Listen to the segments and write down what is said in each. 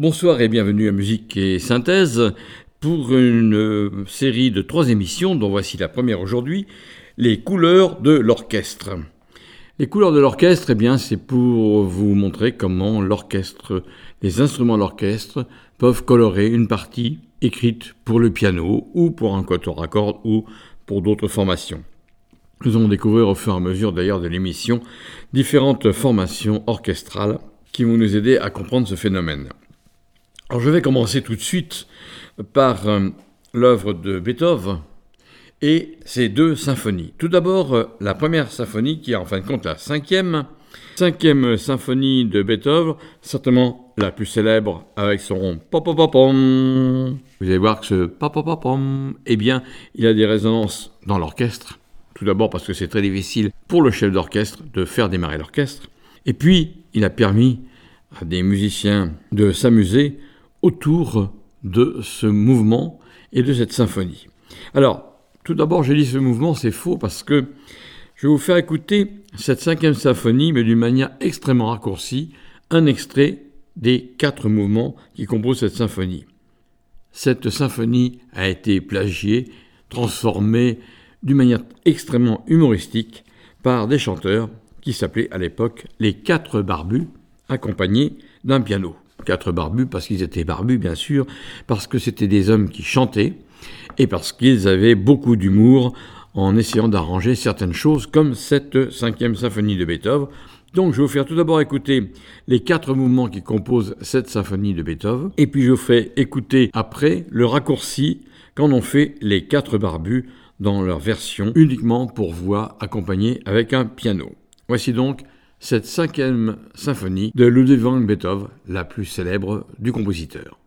Bonsoir et bienvenue à Musique et Synthèse pour une euh, série de trois émissions dont voici la première aujourd'hui, les couleurs de l'orchestre. Les couleurs de l'orchestre, eh bien, c'est pour vous montrer comment l'orchestre, les instruments de l'orchestre peuvent colorer une partie écrite pour le piano ou pour un quatuor à cordes ou pour d'autres formations. Nous allons découvrir au fur et à mesure d'ailleurs de l'émission différentes formations orchestrales qui vont nous aider à comprendre ce phénomène. Alors je vais commencer tout de suite par euh, l'œuvre de Beethoven et ses deux symphonies. Tout d'abord, euh, la première symphonie qui est en fin de compte la cinquième, cinquième symphonie de Beethoven, certainement la plus célèbre avec son pom Vous allez voir que ce pom eh bien, il a des résonances dans l'orchestre. Tout d'abord parce que c'est très difficile pour le chef d'orchestre de faire démarrer l'orchestre. Et puis, il a permis à des musiciens de s'amuser autour de ce mouvement et de cette symphonie. Alors, tout d'abord, j'ai dit ce mouvement, c'est faux parce que je vais vous faire écouter cette cinquième symphonie, mais d'une manière extrêmement raccourcie, un extrait des quatre mouvements qui composent cette symphonie. Cette symphonie a été plagiée, transformée d'une manière extrêmement humoristique par des chanteurs qui s'appelaient à l'époque les quatre barbus, accompagnés d'un piano quatre barbus, parce qu'ils étaient barbus bien sûr, parce que c'était des hommes qui chantaient, et parce qu'ils avaient beaucoup d'humour en essayant d'arranger certaines choses, comme cette cinquième symphonie de Beethoven. Donc je vais vous faire tout d'abord écouter les quatre mouvements qui composent cette symphonie de Beethoven, et puis je vous fais écouter après le raccourci qu'en ont fait les quatre barbus dans leur version uniquement pour voix accompagnée avec un piano. Voici donc cette cinquième symphonie de Ludwig van Beethoven, la plus célèbre du compositeur.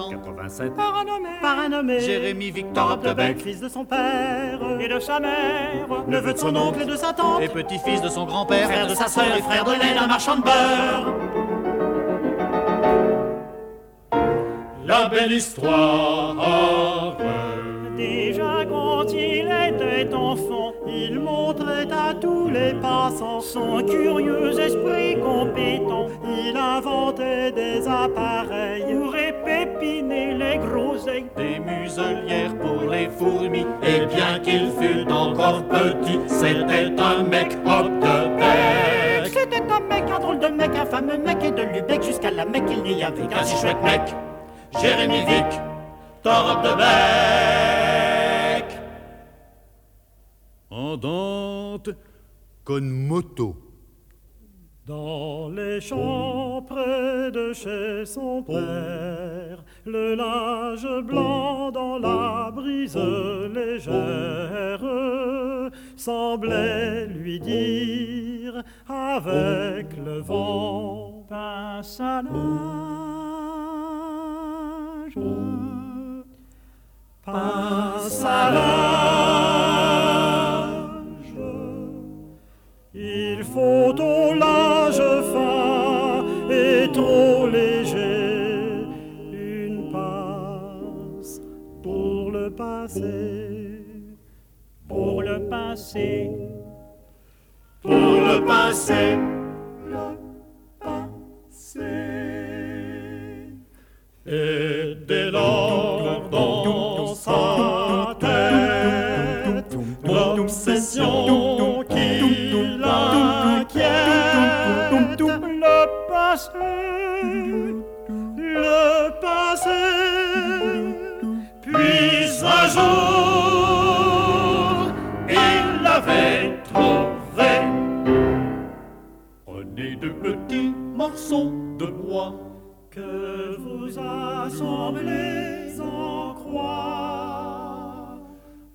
En 1887 par un nommé, par un nommé Jérémy Victor Opdebeck, fils de son père. Et de sa mère, neveu de son oncle et de sa tante, et petit-fils de son grand-père, frère de sa sœur et frère de lait d'un marchand de beurre. La belle histoire. Déjà quand il était enfant, il montrait à tous les passants son curieux esprit compétent. Il inventait des appareils pour les groseilles, des muselières pour les fourmis. Et bien qu'il fût encore petit, c'était un mec hop de bec. C'était un mec, un drôle de mec, un fameux mec, et de Lubeck jusqu'à la mec, il n'y avait qu'un si chouette mec. Jérémy Vic, Torop de bec. Andante con moto. Dans les champs près de chez son père, le linge blanc dans la brise légère semblait lui dire avec le vent un salage, un salage. Il faut passé, pour le passé, le passé. Et dès lors dans sa tête, l'obsession qui l'inquiète, le passé, le passé, puis un jour, Petits morceaux de bois que vous assemblez en croix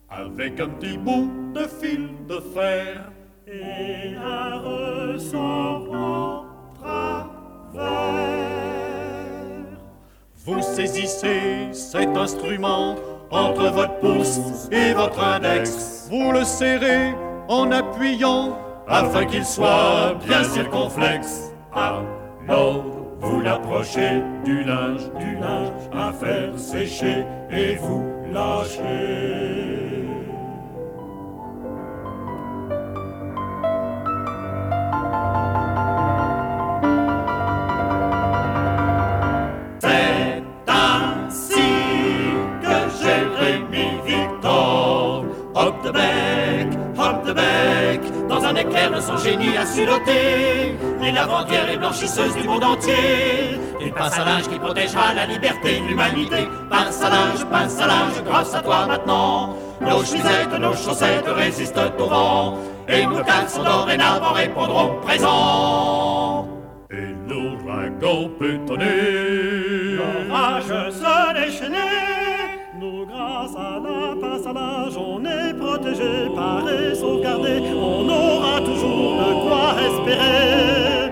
avec un petit bout de fil de fer et un ressort en travers. Vous saisissez cet instrument entre votre pouce et votre index. Vous le serrez en appuyant afin qu'il soit bien circonflexe. Alors vous l'approchez du linge, du linge à faire sécher et vous lâchez. Les lavandières et blanchisseuses du monde entier. Une pince à linge qui protégera la liberté de l'humanité. Pince à linge, pince à linge, grâce à toi maintenant. Nos chemisettes, nos chaussettes résistent au vent. Et nos caleçons dorénavant répondront présent. Et l'ouragan peut tonner. L'orage se déchaîner. Nous, grâce à la pince à linge, on est protégé, paré, sauvegardé. On aura toujours espérer.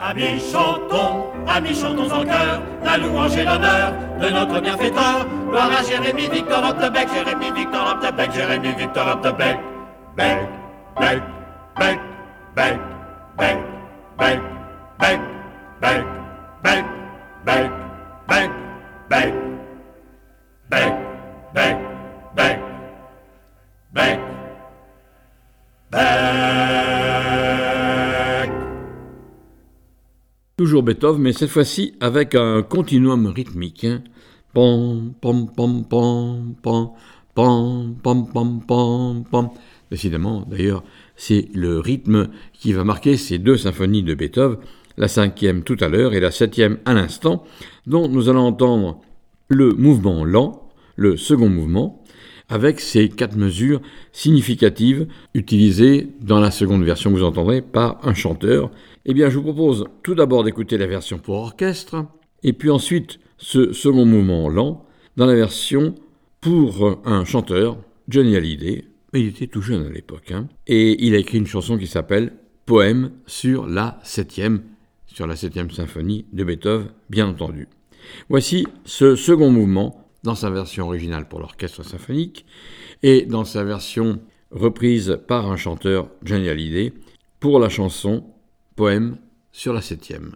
Amis, chantons, amis, chantons en chœur la louange et l'honneur de notre bienfaiteur. Gloire à Jérémy Victor Optebec, Jérémy Victor Optebec, Jérémy Victor Optebec. Bec, bec, bec, bec, bec, bec, bec, bec, bec, bec, bec, bec, bec, bec, bec, bec. Toujours Beethoven, mais cette fois-ci avec un continuum rythmique. Hein. Pom, pom, pom, pom, pom, pom, pom, pom, pom, pom. Décidément, d'ailleurs, C'est le rythme qui va marquer ces deux symphonies de Beethoven, la cinquième tout à l'heure et la septième à l'instant, dont nous allons entendre le mouvement lent, le second mouvement, avec ces quatre mesures significatives utilisées dans la seconde version vous entendrez par un chanteur. Eh bien, je vous propose tout d'abord d'écouter la version pour orchestre, et puis ensuite ce second mouvement lent dans la version pour un chanteur, Johnny Hallyday. Il était tout jeune à l'époque, hein, et il a écrit une chanson qui s'appelle Poème sur la septième, sur la septième symphonie de Beethoven, bien entendu. Voici ce second mouvement dans sa version originale pour l'orchestre symphonique et dans sa version reprise par un chanteur, Johnny Hallyday, pour la chanson Poème sur la septième.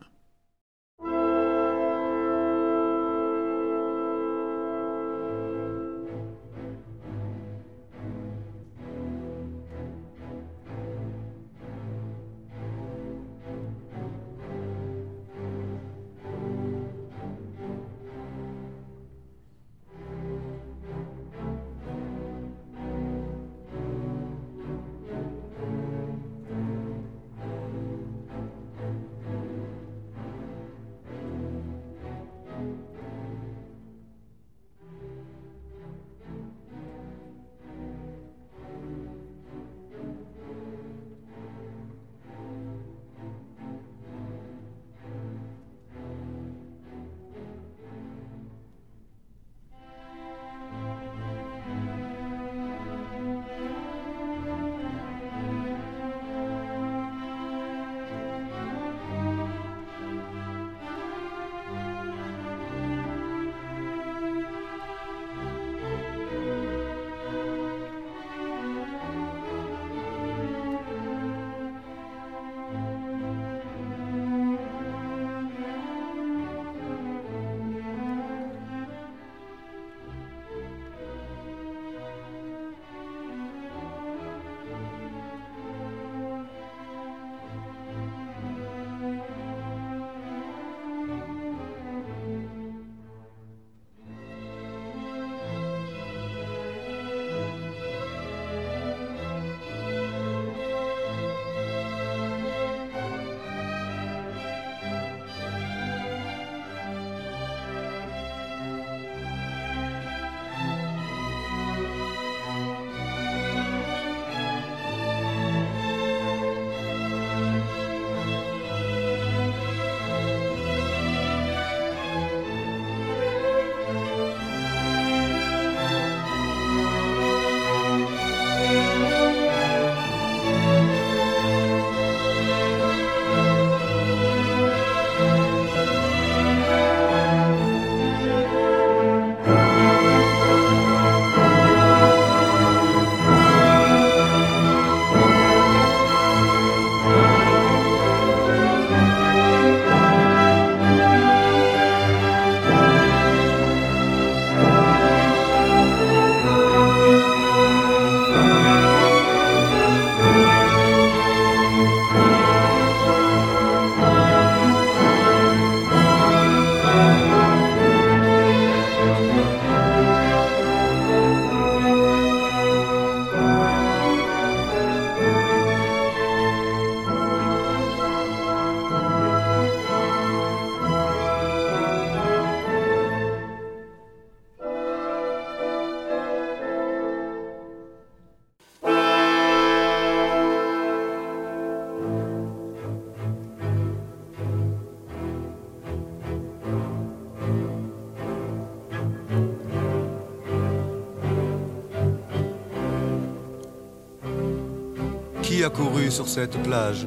A couru sur cette plage.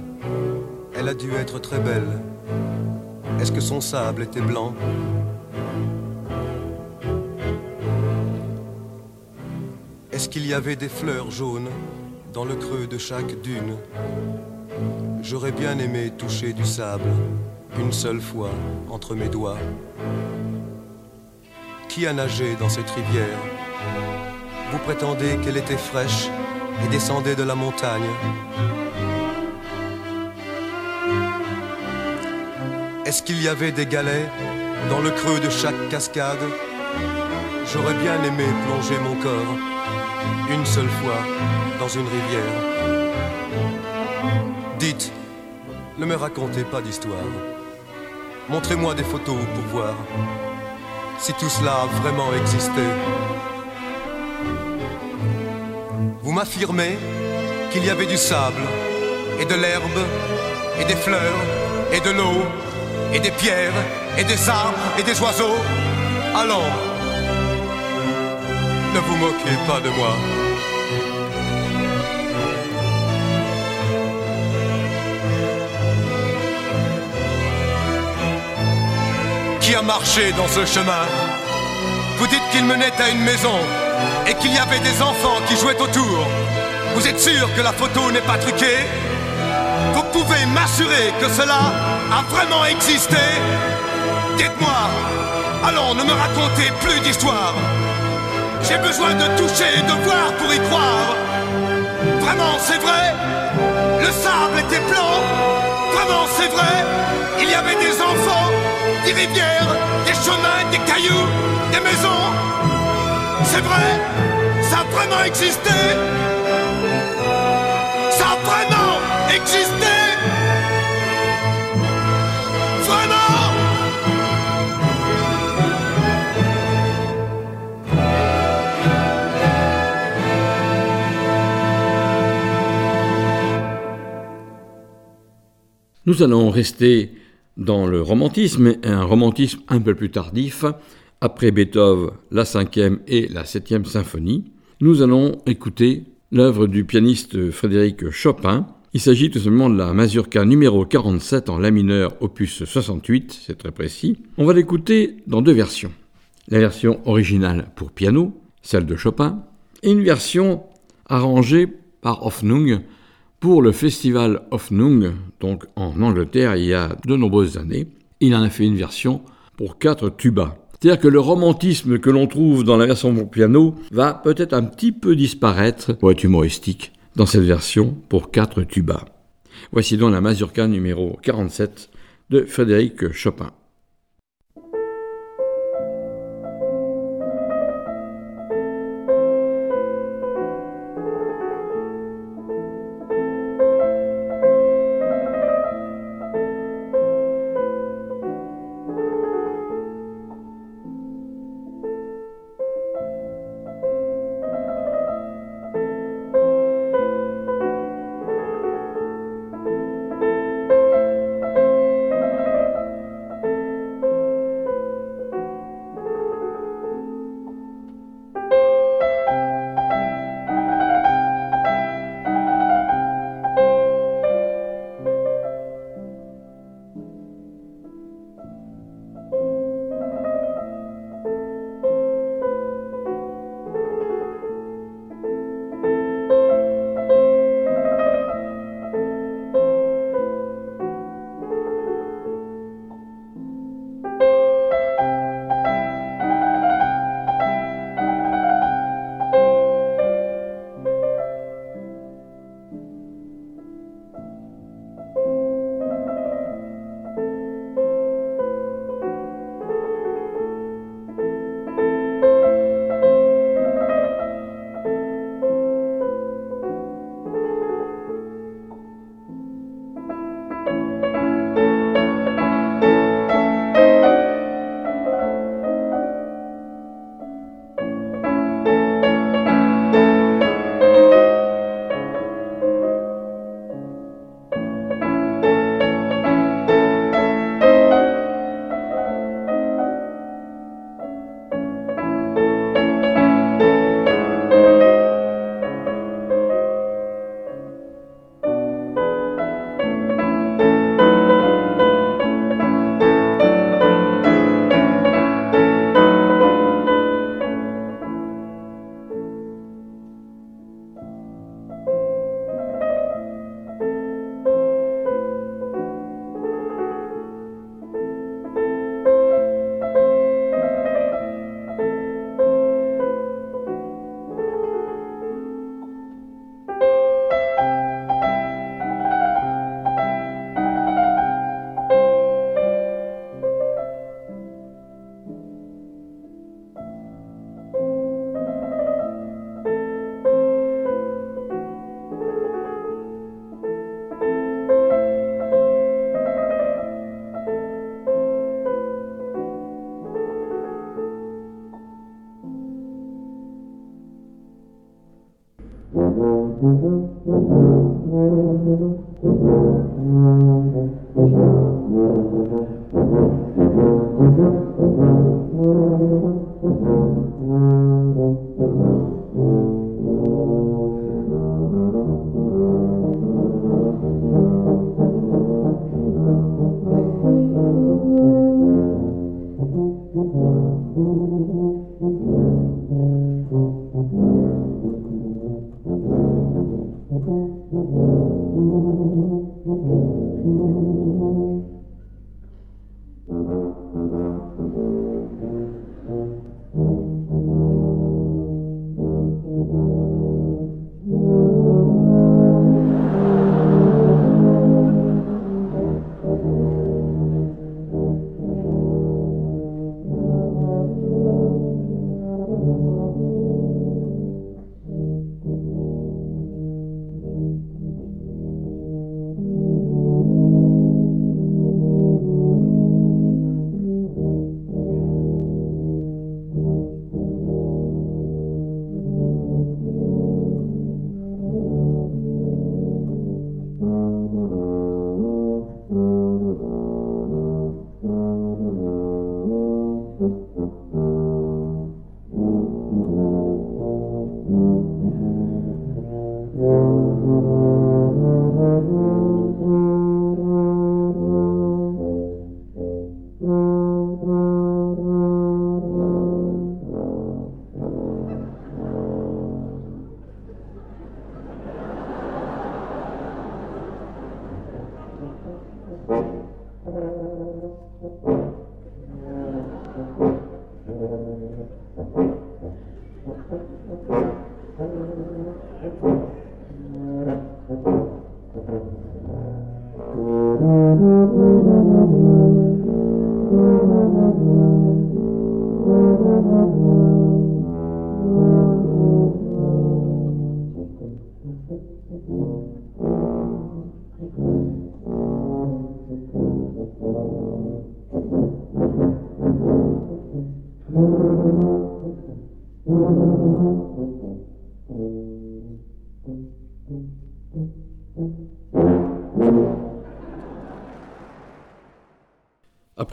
Elle a dû être très belle. Est-ce que son sable était blanc? Est-ce qu'il y avait des fleurs jaunes dans le creux de chaque dune? J'aurais bien aimé toucher du sable une seule fois entre mes doigts. Qui a nagé dans cette rivière? Vous prétendez qu'elle était fraîche? Et descendait de la montagne. Est-ce qu'il y avait des galets dans le creux de chaque cascade? J'aurais bien aimé plonger mon corps une seule fois dans une rivière. Ne me racontez pas d'histoire. Montrez-moi des photos pour voir si tout cela a vraiment existé. Vous m'affirmez qu'il y avait du sable et de l'herbe et des fleurs et de l'eau et des pierres et des arbres et des oiseaux. Allons, ne vous moquez pas de moi. Qui a marché dans ce chemin? Vous dites qu'il menait à une maison et qu'il y avait des enfants qui jouaient autour. Vous êtes sûr que la photo n'est pas truquée? Vous pouvez m'assurer que cela a vraiment existé? Dites-moi, allons, ne me racontez plus d'histoire. J'ai besoin de toucher et de voir pour y croire. Vraiment, c'est vrai? Le sable était blanc Vraiment, c'est vrai? Il y avait des enfants, des rivières, des chemins, des cailloux, des maisons. C'est vrai Ça a vraiment existé. Ça a vraiment existé. Nous allons rester dans le romantisme, un romantisme un peu plus tardif, après Beethoven, la cinquième et la septième symphonie. Nous allons écouter l'œuvre du pianiste Frédéric Chopin. Il s'agit tout simplement de la mazurka numéro 47 en la mineur, opus 68, c'est très précis. On va l'écouter dans deux versions. La version originale pour piano, celle de Chopin, et une version arrangée par Hoffnung pour le festival Hoffnung, donc en Angleterre il y a de nombreuses années. Il en a fait une version pour quatre tubas. C'est-à-dire que le romantisme que l'on trouve dans la version pour piano va peut-être un petit peu disparaître, pour être humoristique, dans cette version pour quatre tubas. Voici donc la mazurka numéro 47 de Frédéric Chopin.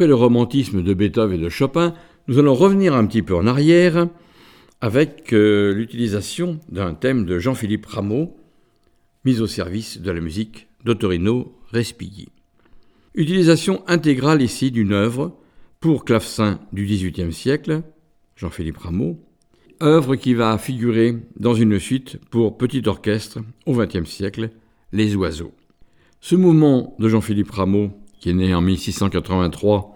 Le romantisme de Beethoven et de Chopin, nous allons revenir un petit peu en arrière avec euh, l'utilisation d'un thème de Jean-Philippe Rameau, mis au service de la musique d'Ottorino Respighi. Utilisation intégrale ici d'une œuvre pour clavecin du XVIIIe siècle, Jean-Philippe Rameau, œuvre qui va figurer dans une suite pour petit orchestre au XXe siècle, Les Oiseaux. Ce mouvement de Jean-Philippe Rameau qui est né en 1683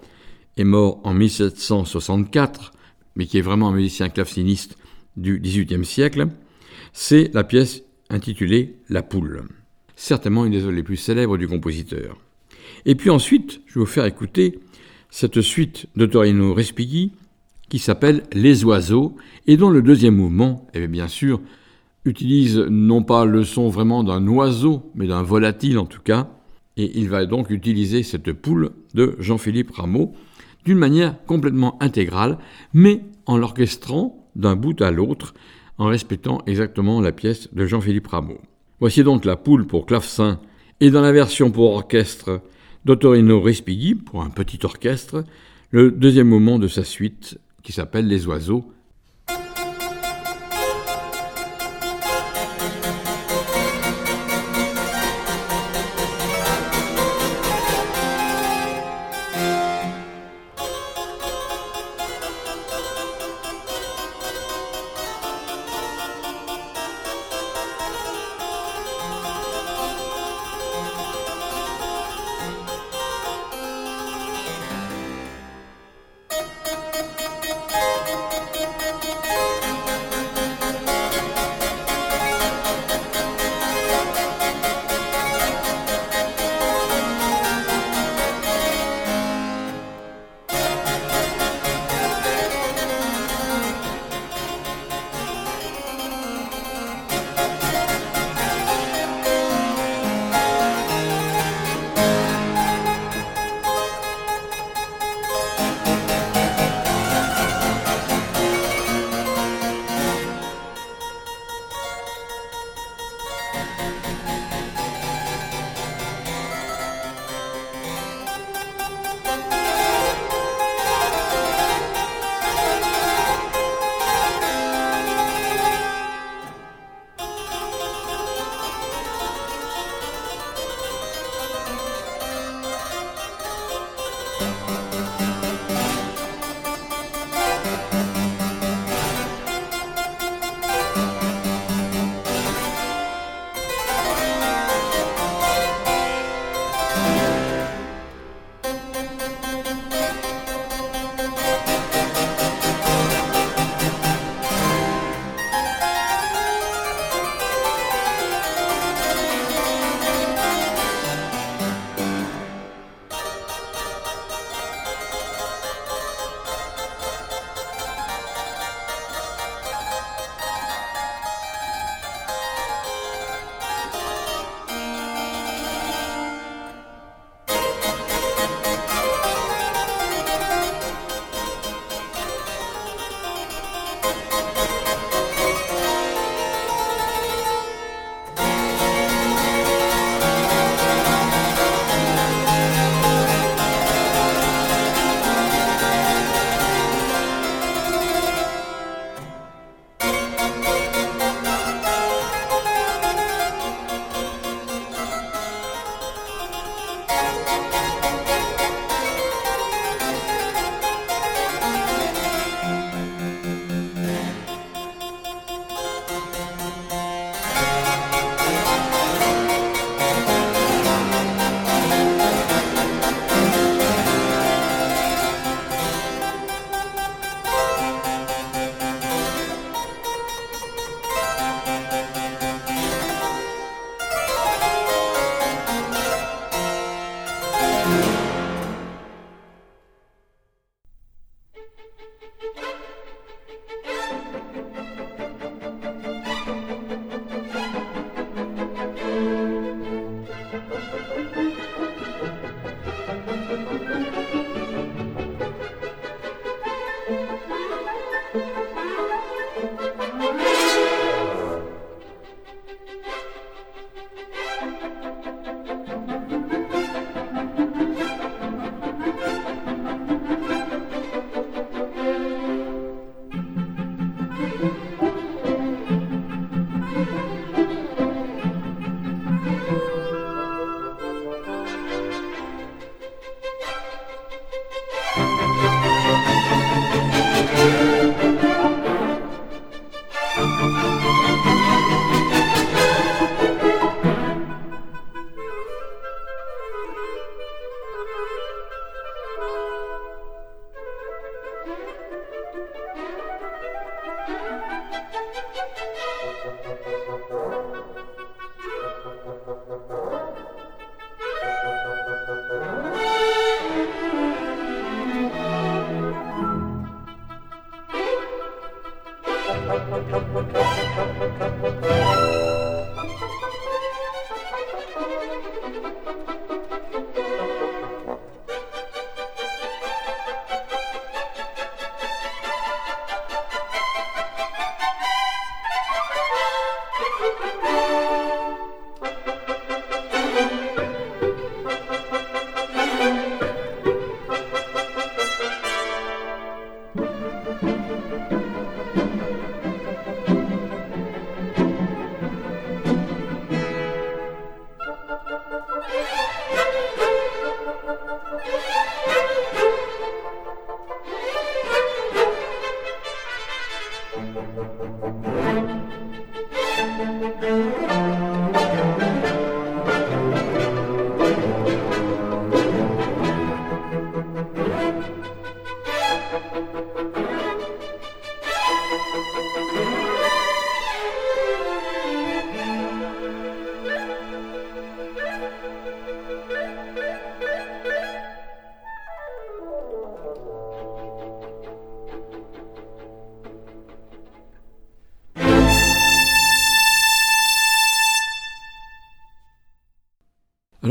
et mort en 1764, mais qui est vraiment un musicien claveciniste du XVIIIe siècle, c'est la pièce intitulée La Poule, certainement une des œuvres les plus célèbres du compositeur. Et puis ensuite, je vais vous faire écouter cette suite de Torino Respighi qui s'appelle Les Oiseaux et dont le deuxième mouvement, eh bien sûr, utilise non pas le son vraiment d'un oiseau, mais d'un volatile en tout cas, et il va donc utiliser cette poule de Jean-Philippe Rameau d'une manière complètement intégrale, mais en l'orchestrant d'un bout à l'autre, en respectant exactement la pièce de Jean-Philippe Rameau. Voici donc la poule pour clavecin, et dans la version pour orchestre d'Ottorino Respighi, pour un petit orchestre, le deuxième moment de sa suite, qui s'appelle Les oiseaux,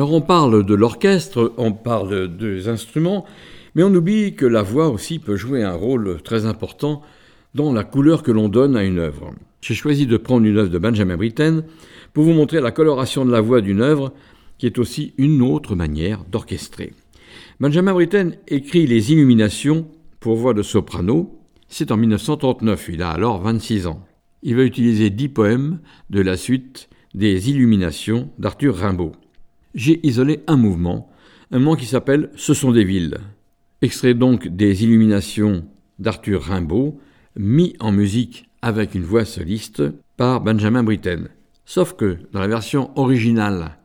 On parle de l'orchestre, on parle des instruments, mais on oublie que la voix aussi peut jouer un rôle très important dans la couleur que l'on donne à une œuvre. J'ai choisi de prendre une œuvre de Benjamin Britten pour vous montrer la coloration de la voix d'une œuvre qui est aussi une autre manière d'orchestrer. Benjamin Britten écrit Les Illuminations pour voix de soprano. C'est en 1939, il a alors 26 ans. Il va utiliser dix poèmes de la suite des Illuminations d'Arthur Rimbaud j'ai isolé un mouvement, un mouvement qui s'appelle Ce sont des villes. Extrait donc des illuminations d'Arthur Rimbaud, mis en musique avec une voix soliste par Benjamin Britten. Sauf que dans la version originale,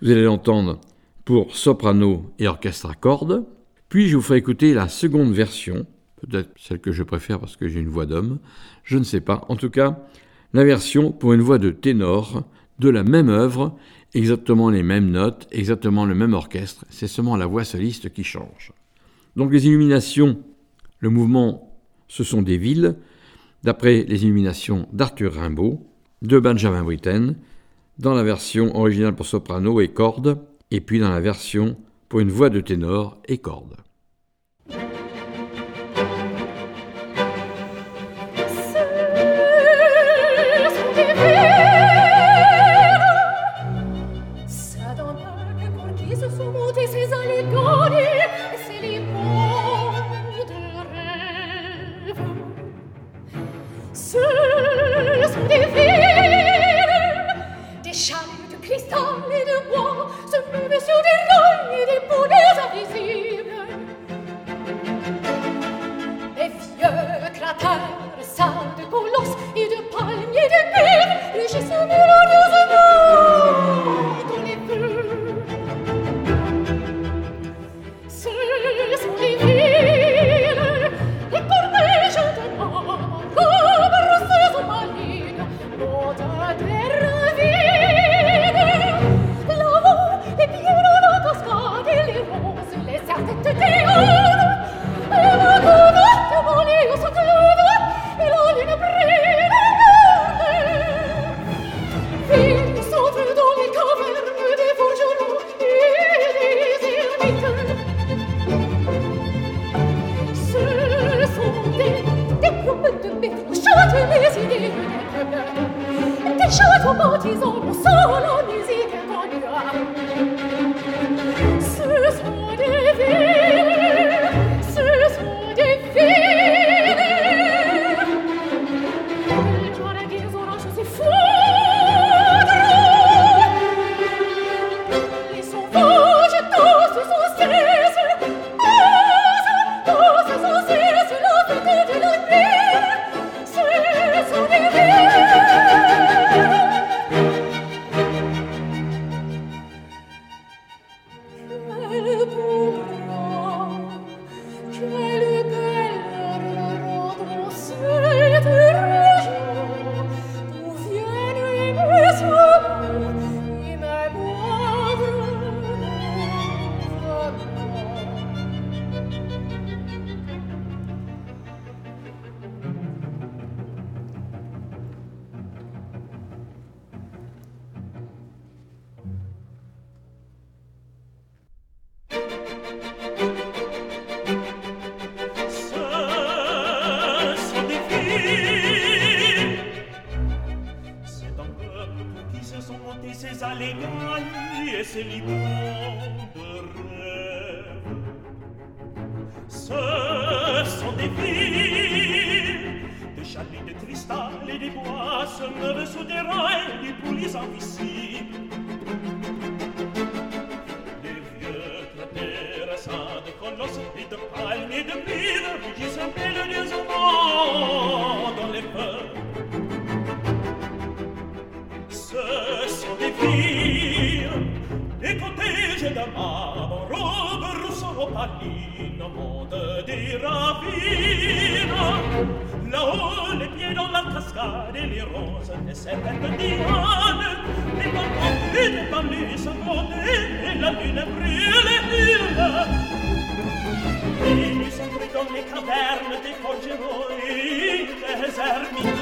vous allez l'entendre pour soprano et orchestre à cordes, puis je vous ferai écouter la seconde version, peut-être celle que je préfère parce que j'ai une voix d'homme, je ne sais pas. En tout cas, la version pour une voix de ténor de la même œuvre, exactement les mêmes notes, exactement le même orchestre, c'est seulement la voix soliste qui change. Donc les illuminations, le mouvement, ce sont des villes, d'après les illuminations d'Arthur Rimbaud, de Benjamin Britten, dans la version originale pour soprano et cordes, et puis dans la version pour une voix de ténor et cordes. guardare le rose e serpente diane e non convide parli sa e la luna brille illa e mi sempre con le caverne dei forgeroi des ermite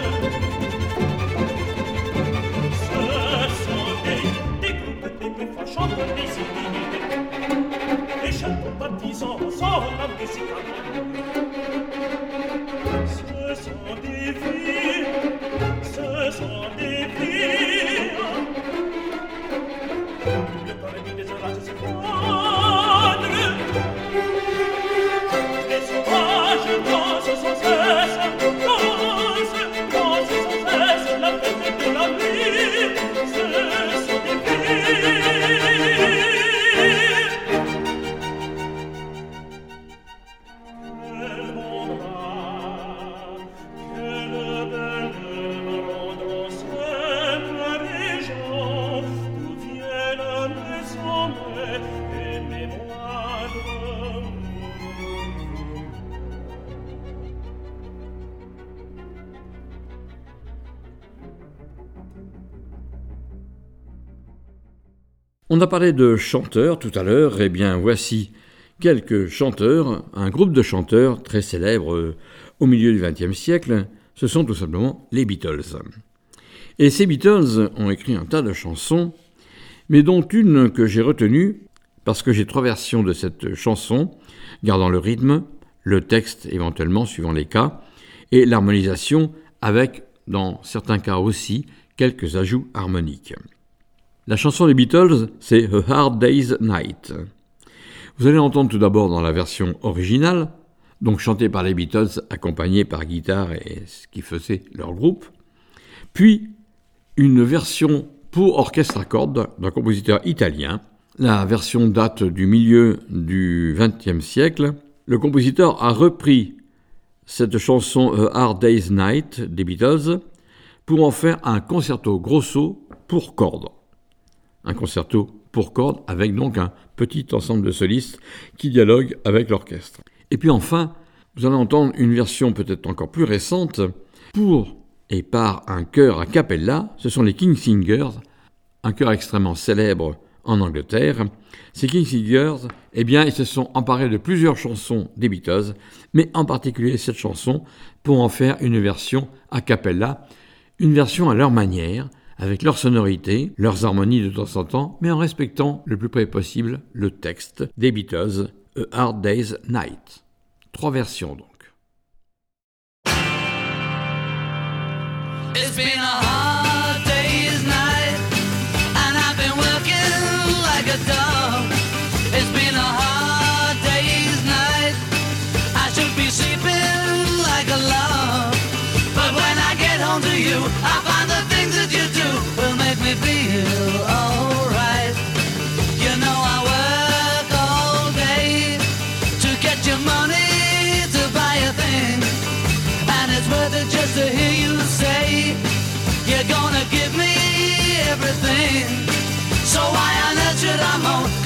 ce sont des des groupes des plus fâchants e idées des chantants partisans sont si musique Jesu On a parlé de chanteurs tout à l'heure, et eh bien voici quelques chanteurs, un groupe de chanteurs très célèbres euh, au milieu du XXe siècle, ce sont tout simplement les Beatles. Et ces Beatles ont écrit un tas de chansons, mais dont une que j'ai retenue parce que j'ai trois versions de cette chanson, gardant le rythme, le texte éventuellement suivant les cas, et l'harmonisation avec, dans certains cas aussi, quelques ajouts harmoniques. La chanson des Beatles, c'est A Hard Day's Night. Vous allez entendre tout d'abord dans la version originale, donc chantée par les Beatles, accompagnée par guitare et ce qui faisait leur groupe, puis une version pour orchestre à cordes d'un compositeur italien. La version date du milieu du XXe siècle. Le compositeur a repris cette chanson A Hard Day's Night des Beatles pour en faire un concerto grosso pour cordes. Un concerto pour cordes avec donc un petit ensemble de solistes qui dialoguent avec l'orchestre. Et puis enfin, vous allez entendre une version peut-être encore plus récente pour et par un chœur a cappella, ce sont les King Singers, un chœur extrêmement célèbre en Angleterre. Ces King Singers, eh bien, ils se sont emparés de plusieurs chansons des Beatles, mais en particulier cette chanson pour en faire une version a cappella, une version à leur manière, avec leur sonorité, leurs harmonies de temps en temps, mais en respectant le plus près possible le texte des Beatles, A Hard Day's Night. Trois versions donc. so I unnatured I'm.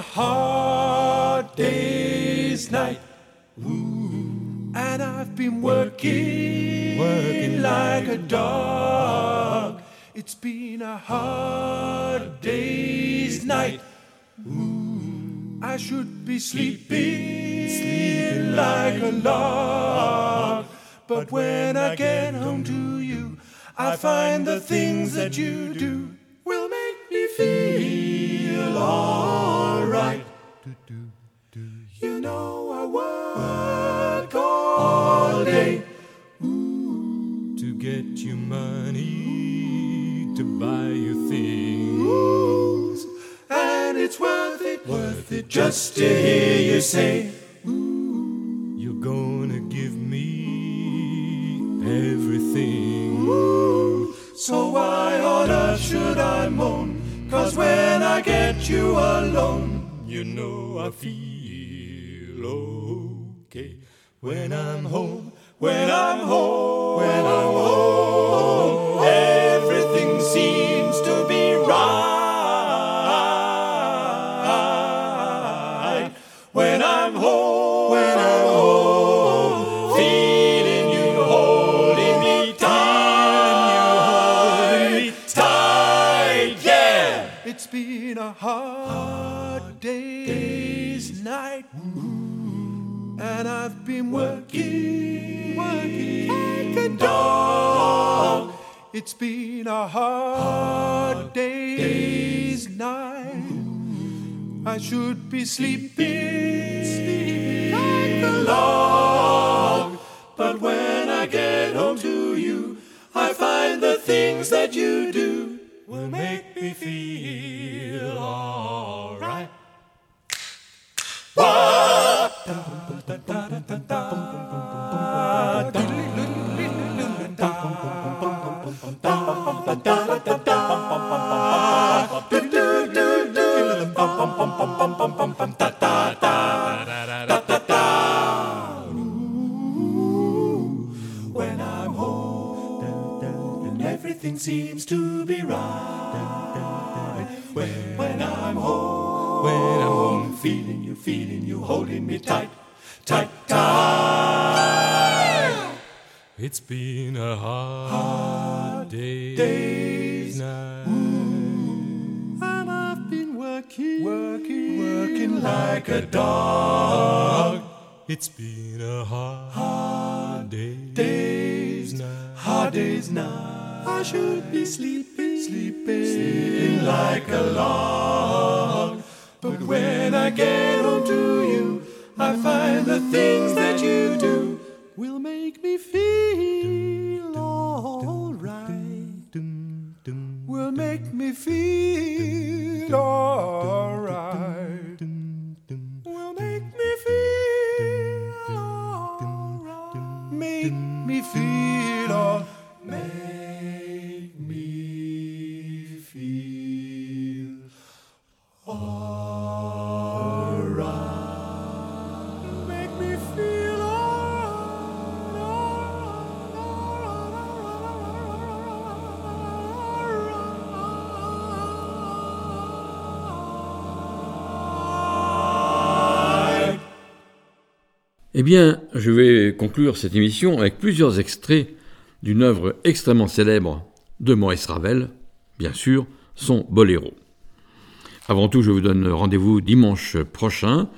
A hard day's night. And I've been working, working like a dog. It's been a hard day's night. I should be sleeping, sleeping like a log. But when I get home to you, I find the things that you do just to hear you say. You're gonna give me everything. So why on earth should I moan? Cause when I get you alone, you know I feel okay. When I'm home, when I'm home, should be sleeping, sleeping like a log. It's been a hard, hard day, day's night, hard day's night. I should be sleeping, sleeping, sleeping like a log. Eh bien, je vais conclure cette émission avec plusieurs extraits d'une œuvre extrêmement célèbre de Maurice Ravel, bien sûr, son Boléro. Avant tout, je vous donne rendez-vous dimanche prochain,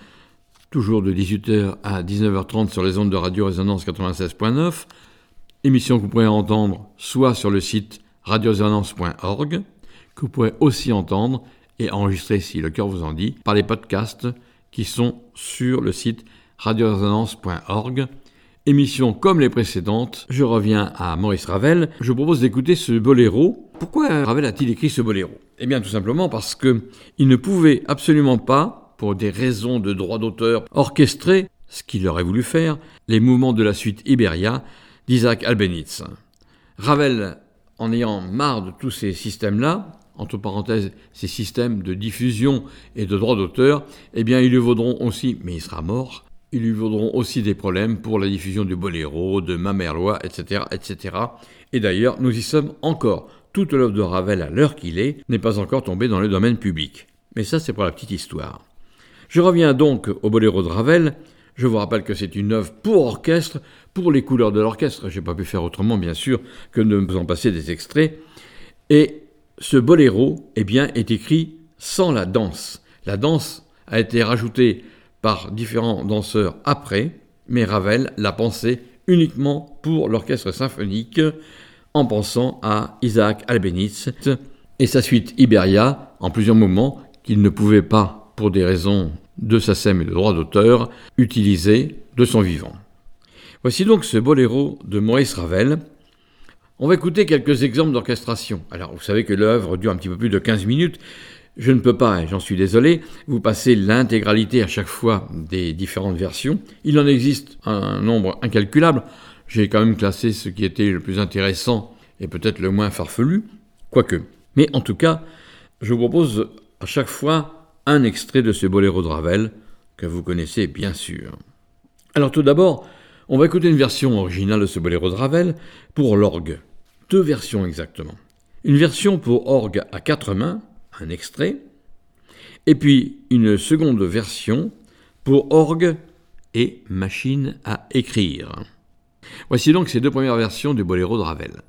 toujours de 18h à 19h30 sur les ondes de Radio Résonance 96.9, émission que vous pourrez entendre soit sur le site radioresonance.org, que vous pourrez aussi entendre et enregistrer, si le cœur vous en dit, par les podcasts qui sont sur le site radioresonance.org. Émission comme les précédentes, je reviens à Maurice Ravel. Je propose d'écouter ce boléro. Pourquoi Ravel a-t-il écrit ce boléro? Eh bien, tout simplement parce que il ne pouvait absolument pas, pour des raisons de droit d'auteur, orchestrer, ce qu'il aurait voulu faire, les mouvements de la suite Iberia d'Isaac Albéniz. Ravel, en ayant marre de tous ces systèmes-là, entre parenthèses, ces systèmes de diffusion et de droit d'auteur, eh bien, ils lui vaudront aussi, mais il sera mort, ils lui vaudront aussi des problèmes pour la diffusion du boléro, de Mamerlois, etc., etc. Et d'ailleurs, nous y sommes encore. Toute l'œuvre de Ravel, à l'heure qu'il est, n'est pas encore tombée dans le domaine public. Mais ça, c'est pour la petite histoire. Je reviens donc au boléro de Ravel. Je vous rappelle que c'est une œuvre pour orchestre, pour les couleurs de l'orchestre. Je n'ai pas pu faire autrement, bien sûr, que de vous en passer des extraits. Et ce boléro, eh bien, est écrit sans la danse. La danse a été rajoutée par différents danseurs après, mais Ravel l'a pensé uniquement pour l'orchestre symphonique en pensant à Isaac Albéniz et sa suite Iberia en plusieurs moments qu'il ne pouvait pas, pour des raisons de SACEM et de droit d'auteur, utiliser de son vivant. Voici donc ce boléro de Maurice Ravel. On va écouter quelques exemples d'orchestration. Alors, vous savez que l'œuvre dure un petit peu plus de 15 minutes. Je ne peux pas, et j'en suis désolé, vous passer l'intégralité à chaque fois des différentes versions. Il en existe un nombre incalculable. J'ai quand même classé ce qui était le plus intéressant et peut-être le moins farfelu, quoique. Mais en tout cas, je vous propose à chaque fois un extrait de ce boléro de Ravel, que vous connaissez bien sûr. Alors tout d'abord, on va écouter une version originale de ce boléro de Ravel pour l'orgue. Deux versions exactement. Une version pour orgue à quatre mains, un extrait, et puis une seconde version pour orgue et machine à écrire. Voici donc ces deux premières versions du boléro de Ravel.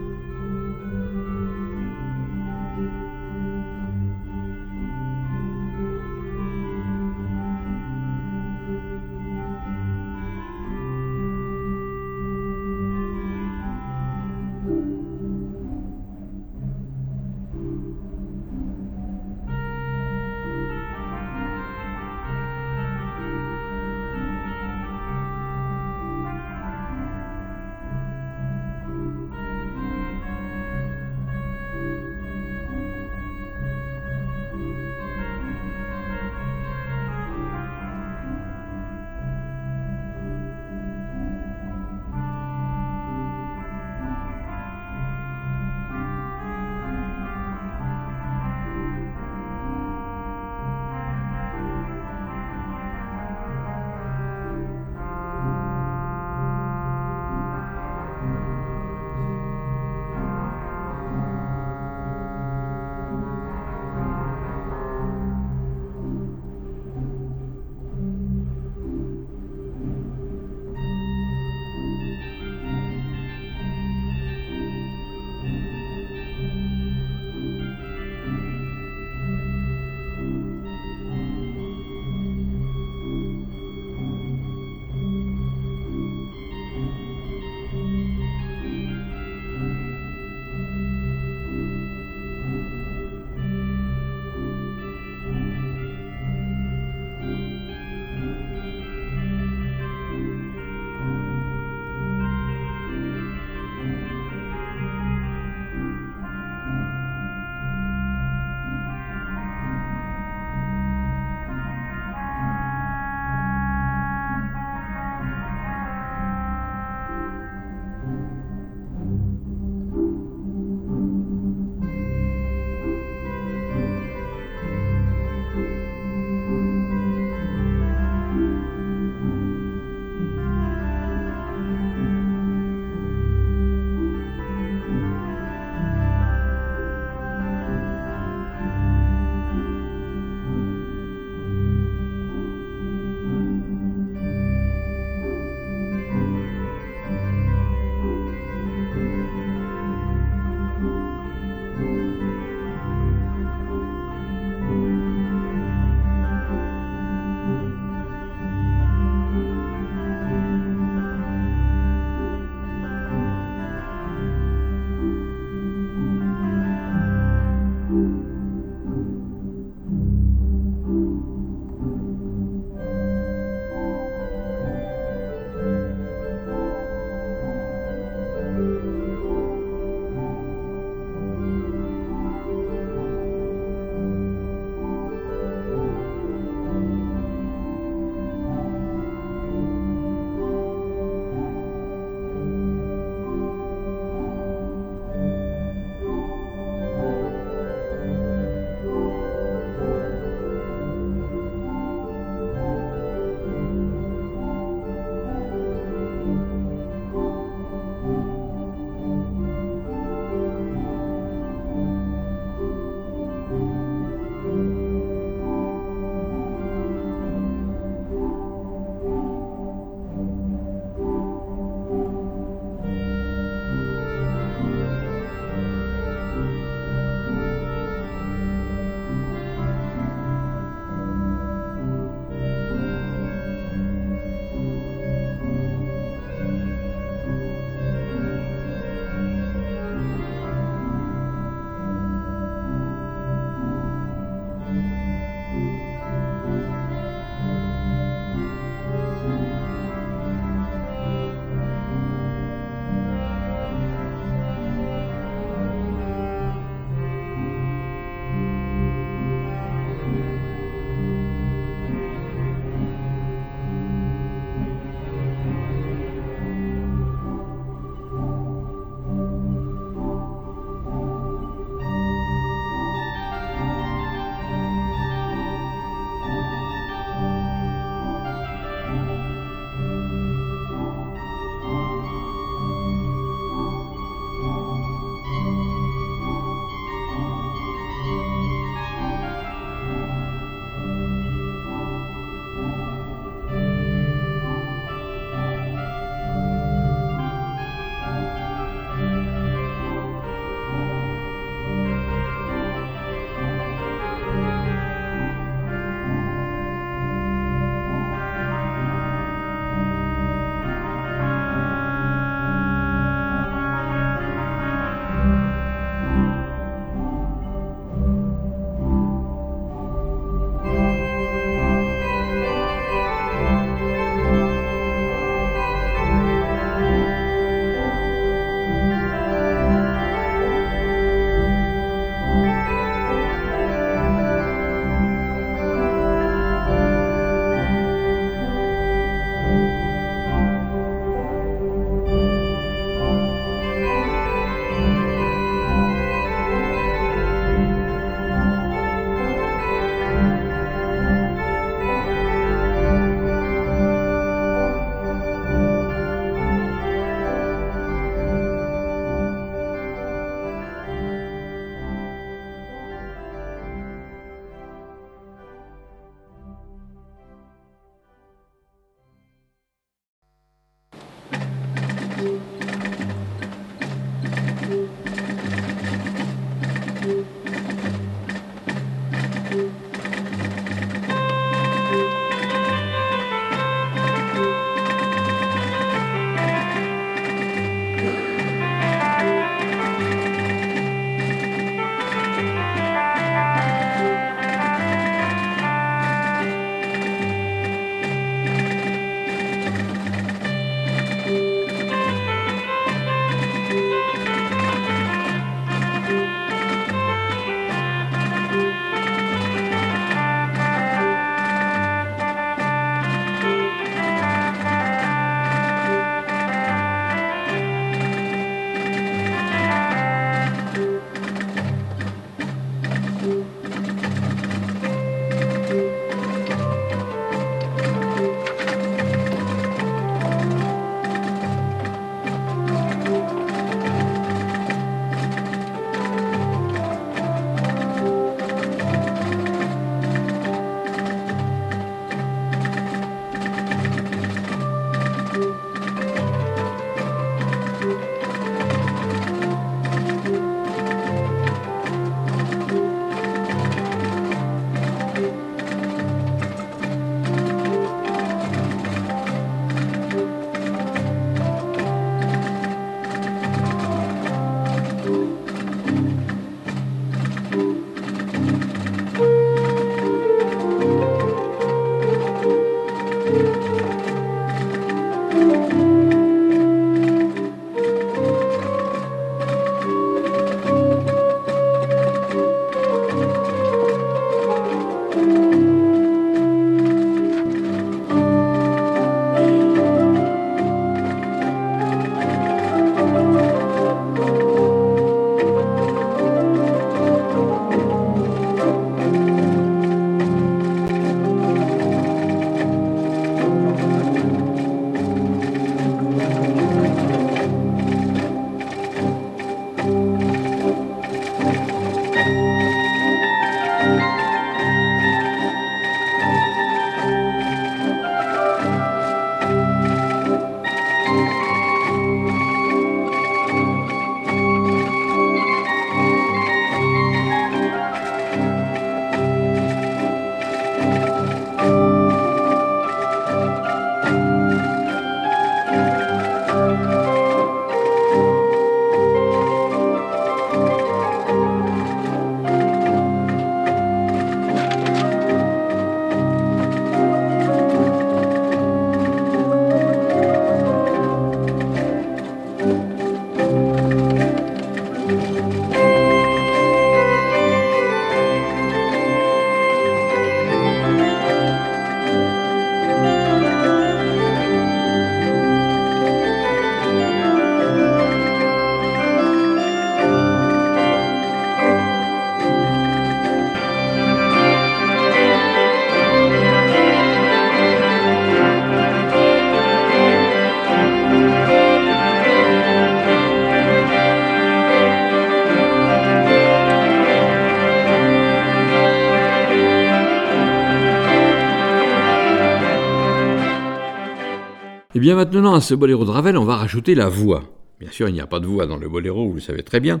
Bien maintenant, à ce boléro de Ravel, on va rajouter la voix. Bien sûr, il n'y a pas de voix dans le boléro, vous le savez très bien,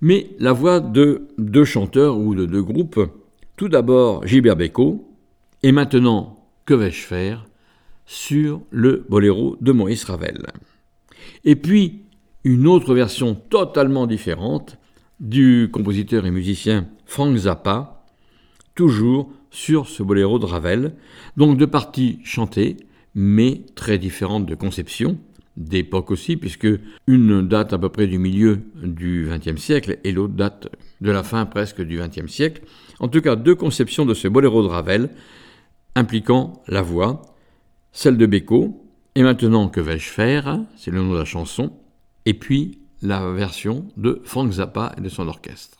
mais la voix de deux chanteurs ou de deux groupes. Tout d'abord Gilbert Bécaud, et maintenant, que vais-je faire sur le boléro de Maurice Ravel? Et puis, une autre version totalement différente du compositeur et musicien Frank Zappa, toujours sur ce boléro de Ravel, donc deux parties chantées, mais très différentes de conception, d'époque aussi, puisque une date à peu près du milieu du XXe siècle et l'autre date de la fin presque du XXe siècle. En tout cas, deux conceptions de ce boléro de Ravel impliquant la voix, celle de Beko, et maintenant que vais-je faire C'est le nom de la chanson, et puis la version de Frank Zappa et de son orchestre.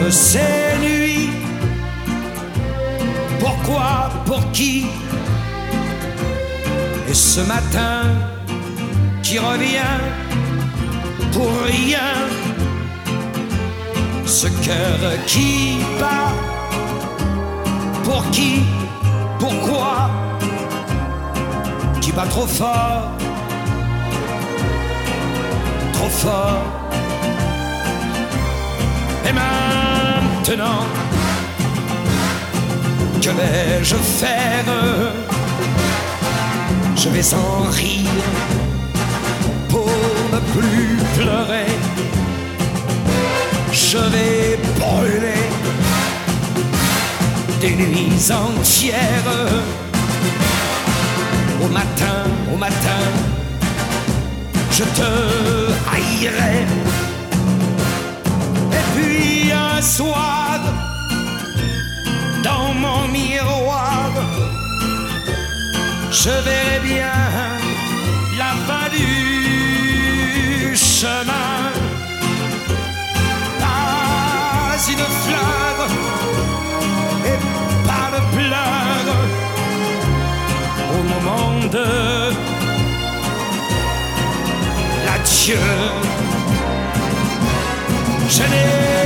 toutes ces nuits. Pourquoi, pour qui? Et ce matin qui revient pour rien. Ce cœur qui bat, pour qui, pourquoi, qui bat trop fort, trop fort. Et maintenant, que vais-je faire? Je vais en rire pour ne plus pleurer. Je vais brûler des nuits entières. Au matin, au matin, je te haïrai puis un soir, dans mon miroir, je verrai bien la fin du chemin. Pas une fleur et pas de pleurs au moment de l'adieu je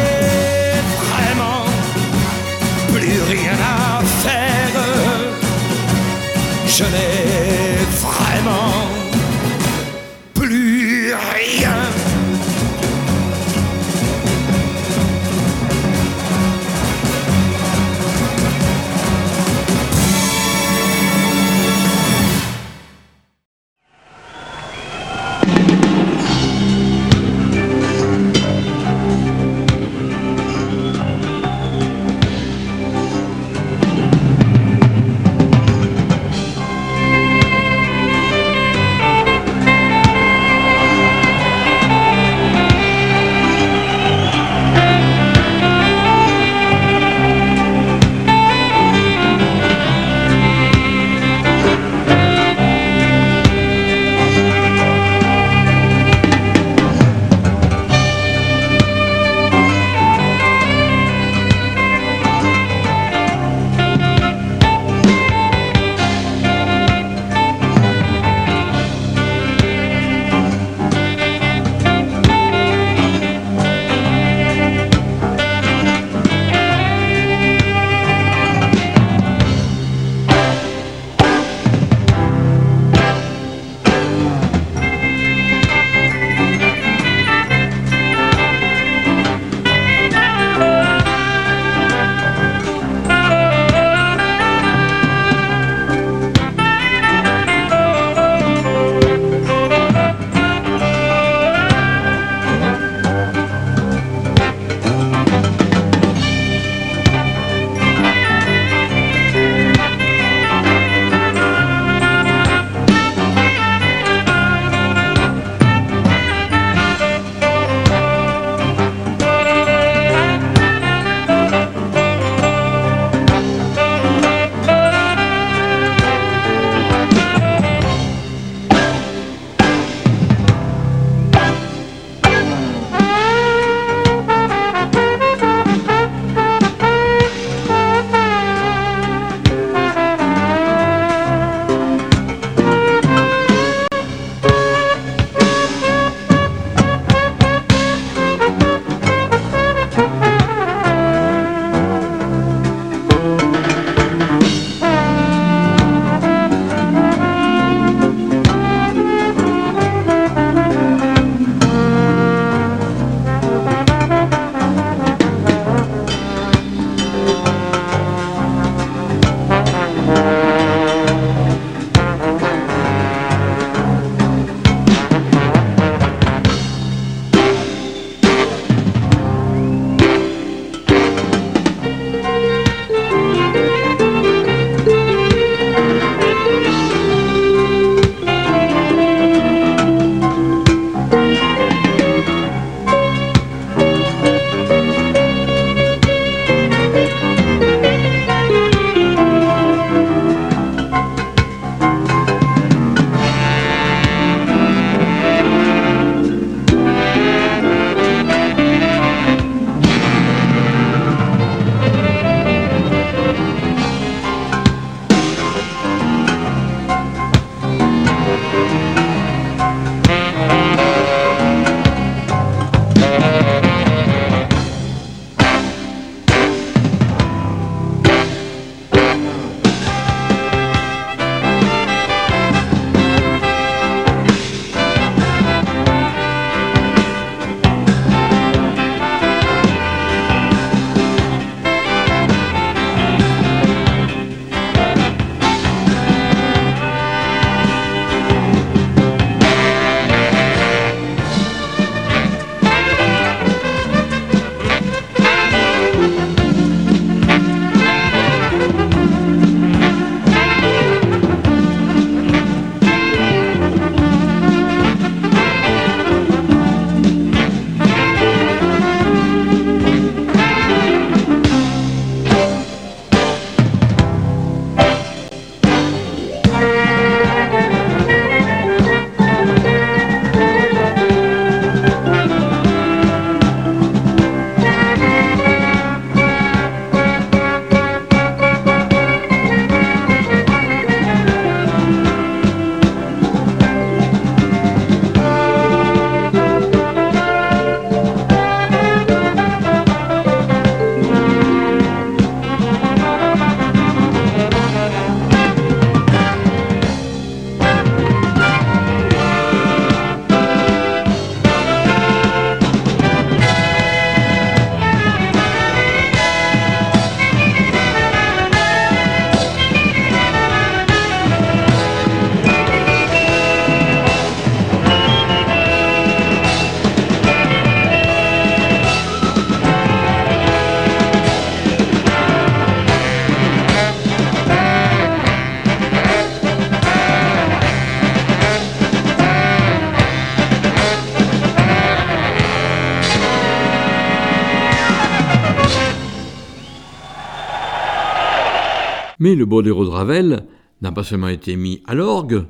Mais le boléro de Ravel n'a pas seulement été mis à l'orgue,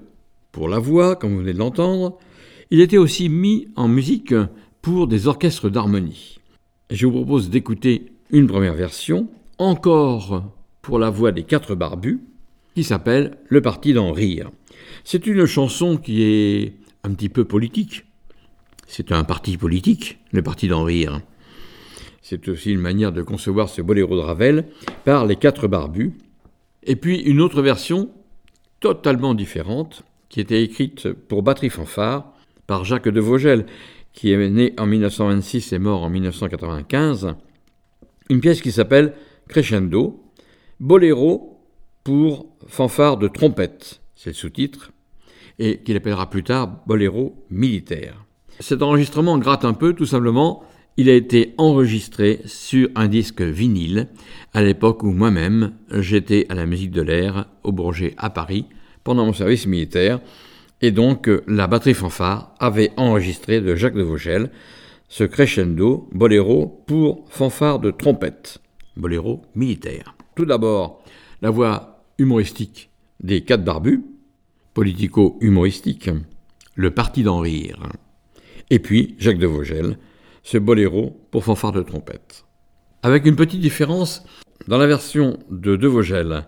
pour la voix, comme vous venez de l'entendre, il était aussi mis en musique pour des orchestres d'harmonie. Je vous propose d'écouter une première version, encore pour la voix des quatre barbus, qui s'appelle Le Parti d'en rire. C'est une chanson qui est un petit peu politique. C'est un parti politique, le Parti d'en rire. C'est aussi une manière de concevoir ce boléro de Ravel par les quatre barbus. Et puis une autre version totalement différente, qui était écrite pour batterie fanfare par Jacques de Vogel, qui est né en 1926 et mort en 1995. Une pièce qui s'appelle Crescendo, Boléro pour fanfare de trompette, c'est le sous-titre, et qu'il appellera plus tard Boléro militaire. Cet enregistrement gratte un peu, tout simplement, il a été enregistré sur un disque vinyle à l'époque où moi-même j'étais à la musique de l'air au Bourget à Paris pendant mon service militaire. Et donc la batterie fanfare avait enregistré de Jacques de Vauchel ce crescendo boléro pour fanfare de trompette, boléro militaire. Tout d'abord, la voix humoristique des quatre barbus, politico-humoristique, le parti d'en rire, et puis Jacques de Vogel, ce boléro pour fanfare de trompette. Avec une petite différence, dans la version de De Vogel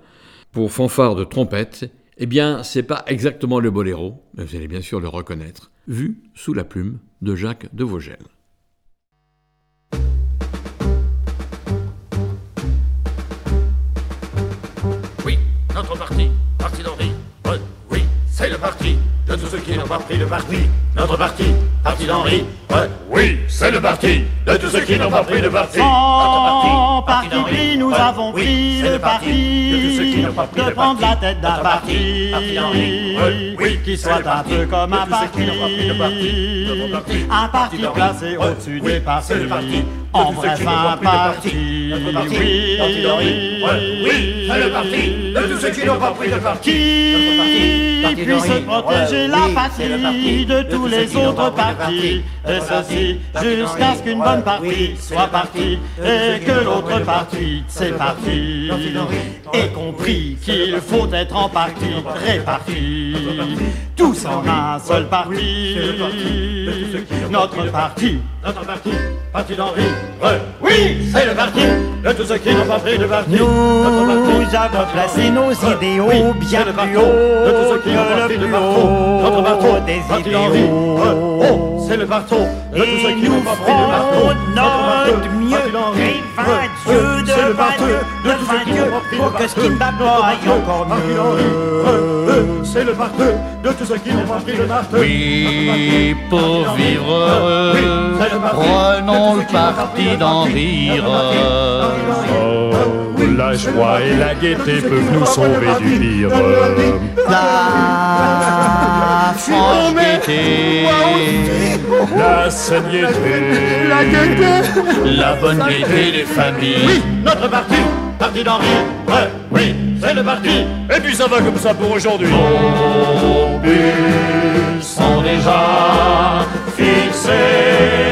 pour fanfare de trompette, eh bien, c'est pas exactement le boléro, mais vous allez bien sûr le reconnaître, vu sous la plume de Jacques de Vogel. Oui, notre parti, parti d'Henri. oui, c'est le parti de tous ceux qui n'ont pas pris le parti. Notre parti, parti d'Henri. oui, c'est le parti de tous ceux qui n'ont pas pris le parti. Sans parti pris, nous avons pris le parti de prendre la tête d'un parti, oui, qui soit un peu comme un parti, un parti placé au-dessus des partis, en bref un parti, oui, oui, c'est le parti de tous ceux qui n'ont pas pris de parti, qui puisse protéger la patrie de tous les autres partis, et ceci jusqu'à ce qu'une bonne partie soit partie, et que l'autre partie, c'est parti, ait compris qu'il faut être en partie répartis, tous en un seul parti, notre parti, notre parti, parti d'Henri, oui, c'est le parti de tous ceux qui n'ont pas pris de parti, nous avons placé nos idéaux bien plus haut que le plus haut notre bateau, des idéaux. c'est le bateau de tous ceux qui n'ont pas pris de parti, notre mieux, Dieu, devant Dieu, devant Dieu, pour que ce qui ne va pas aille encore mieux. C'est le parti de tous ceux qui n'ont pas pris le parti. Oui, pour vivre heureux, prenons le parti d'en rire. La joie et la gaieté peuvent nous sauver du pire. La franche gaieté, La saignité, la la bonne gaieté des familles. Notre parti, parti d'Henri, ouais, oui, c'est le parti. Et puis ça va comme ça pour aujourd'hui. Nos buts sont déjà fixés.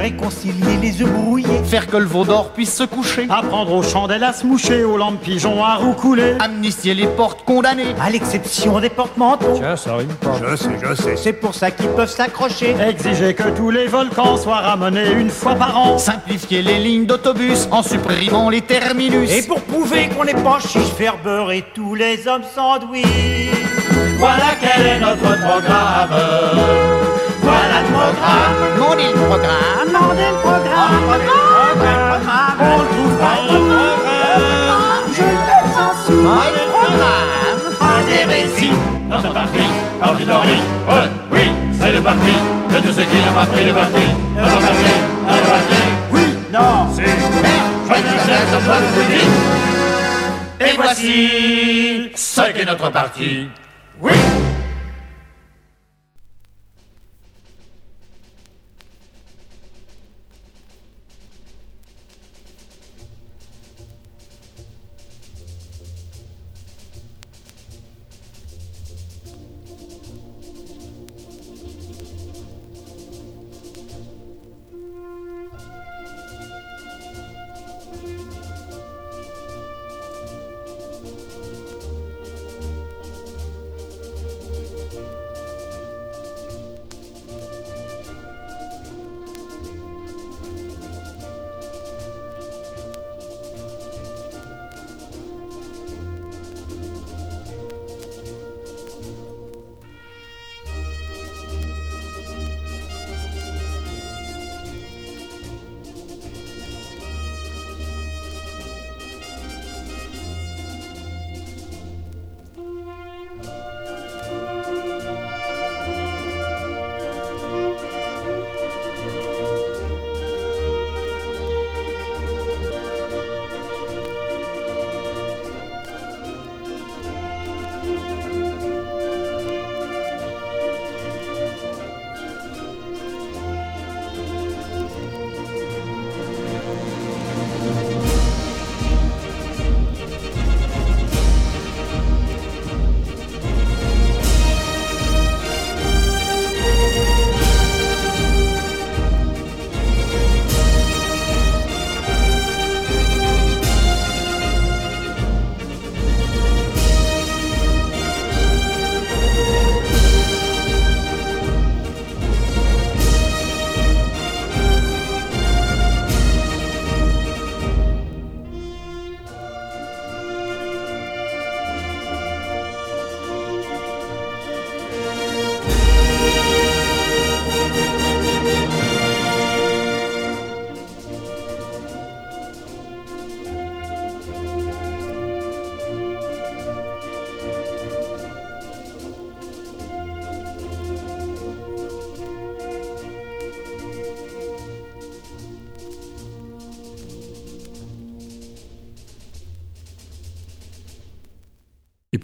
Réconcilier les œufs brouillés, Faire que le veau d'or puisse se coucher. apprendre aux chandelles à se moucher, aux lampes pigeons à roucouler, Amnistier les portes condamnées. à l'exception des porte-manteaux. Tiens, ça rime pas. Je sais, je sais. C'est pour ça qu'ils peuvent s'accrocher. Exiger que tous les volcans soient ramenés une fois par an. Simplifier les lignes d'autobus en supprimant les terminus. Et pour prouver qu'on n'est pas chiche, faire beurrer tous les hommes sandwich. Voilà quel est notre programme. Voilà le programme. Demandez le programme. Demandez le programme. programme. On le trouve pas le programme. Je te sens sous le programme. Un des récits. Notre parti, ouais, oui, c'est le parti de tous ceux qui n'ont pas pris le parti. Notre parti, notre parti, Oui, non. c'est Choisissez notre parti. Et voici ce qu'est notre parti. Oui.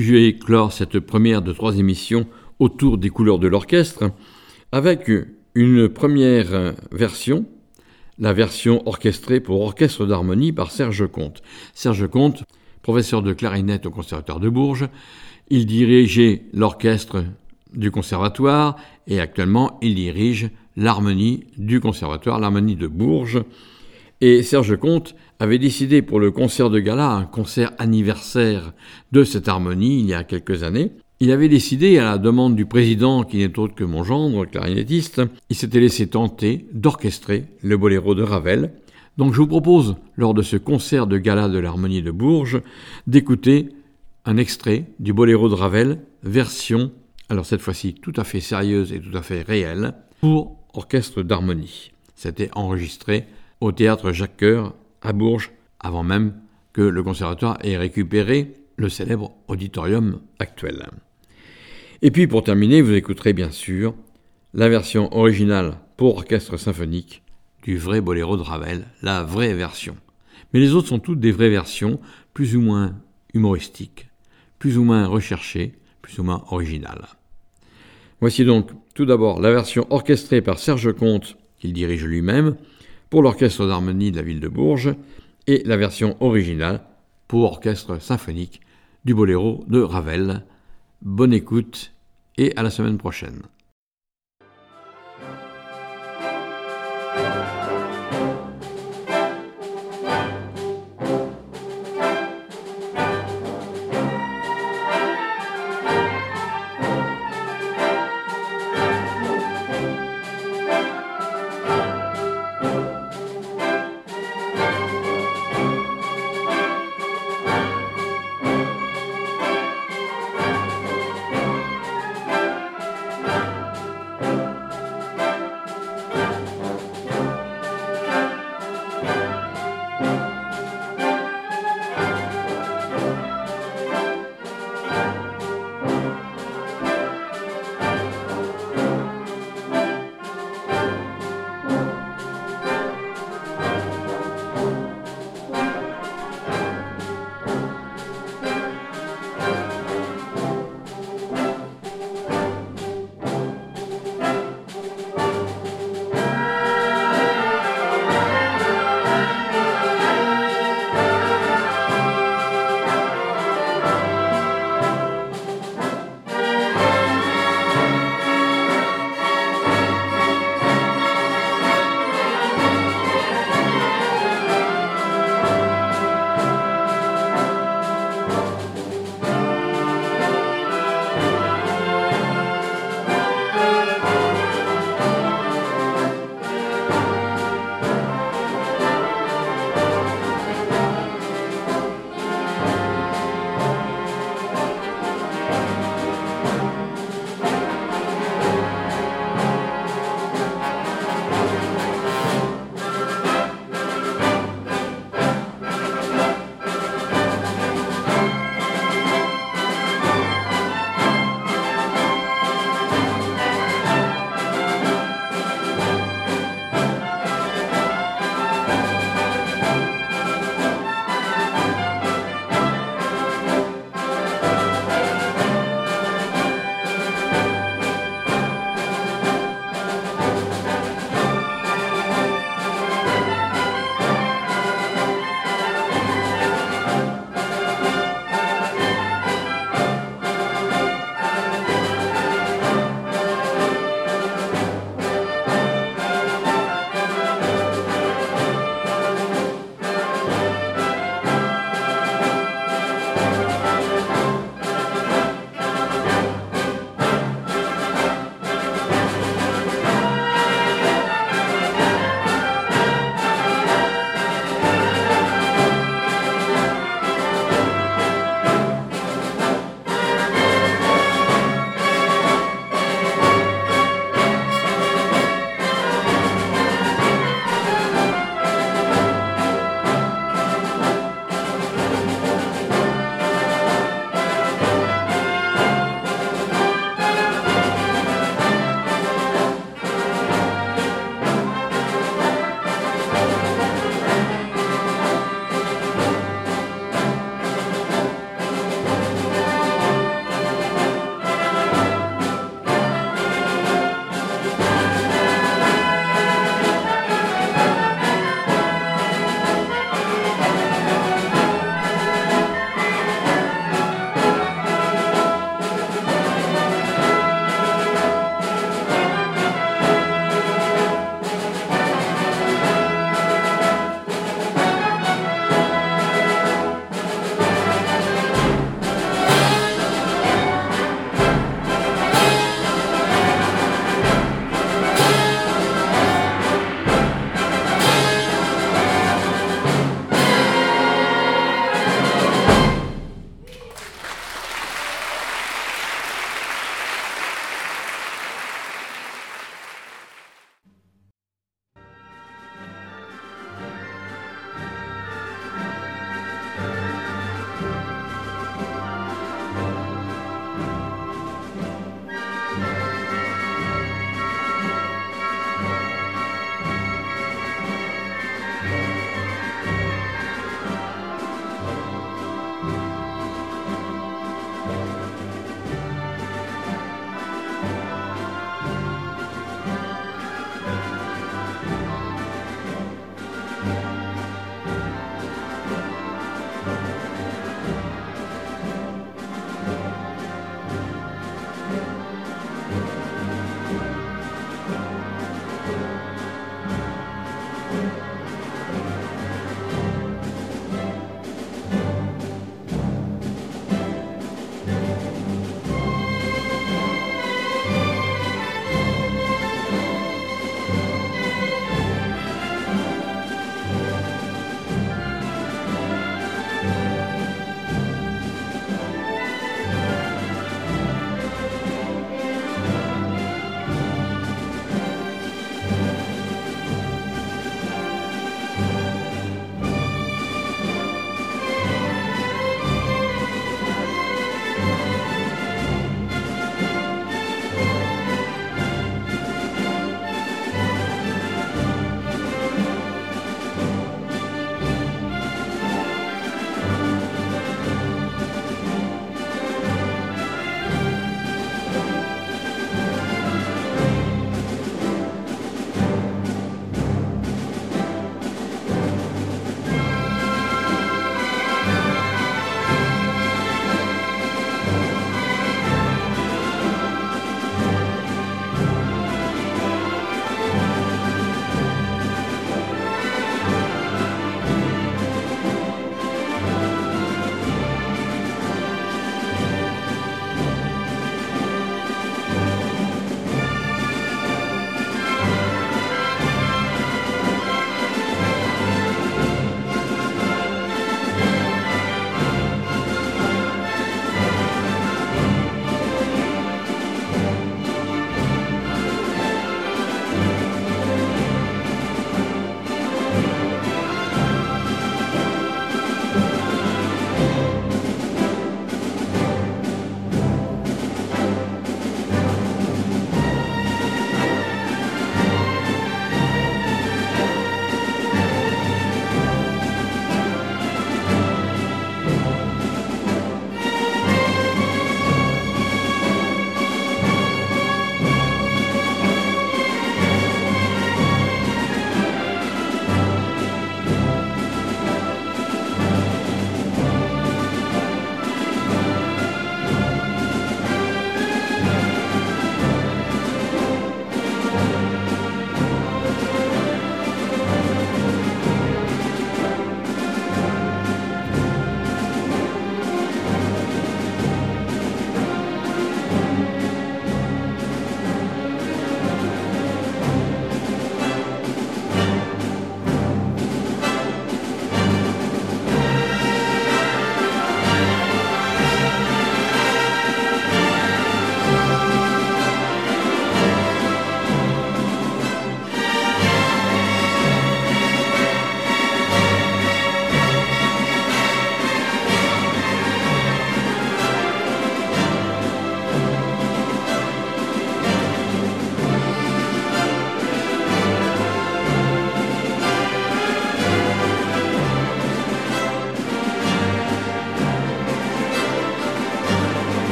Je vais clore cette première de trois émissions autour des couleurs de l'orchestre avec une première version, la version orchestrée pour orchestre d'harmonie par Serge Comte. Serge Comte, professeur de clarinette au Conservatoire de Bourges, il dirigeait l'orchestre du conservatoire et actuellement il dirige l'harmonie du conservatoire, l'harmonie de Bourges. Et Serge Comte avait décidé pour le concert de gala, un concert anniversaire de cette harmonie il y a quelques années, il avait décidé, à la demande du président, qui n'est autre que mon gendre, clarinettiste, il s'était laissé tenter d'orchestrer le boléro de Ravel. Donc je vous propose, lors de ce concert de gala de l'harmonie de Bourges, d'écouter un extrait du boléro de Ravel, version, alors cette fois-ci tout à fait sérieuse et tout à fait réelle, pour orchestre d'harmonie. C'était enregistré au théâtre Jacques Coeur à Bourges, avant même que le conservatoire ait récupéré le célèbre auditorium actuel. Et puis pour terminer, vous écouterez bien sûr la version originale pour orchestre symphonique du vrai boléro de Ravel, la vraie version. Mais les autres sont toutes des vraies versions, plus ou moins humoristiques, plus ou moins recherchées, plus ou moins originales. Voici donc tout d'abord la version orchestrée par Serge Comte, qu'il dirige lui-même, pour l'orchestre d'harmonie de la ville de Bourges, et la version originale pour orchestre symphonique du boléro de Ravel. Bonne écoute et à la semaine prochaine.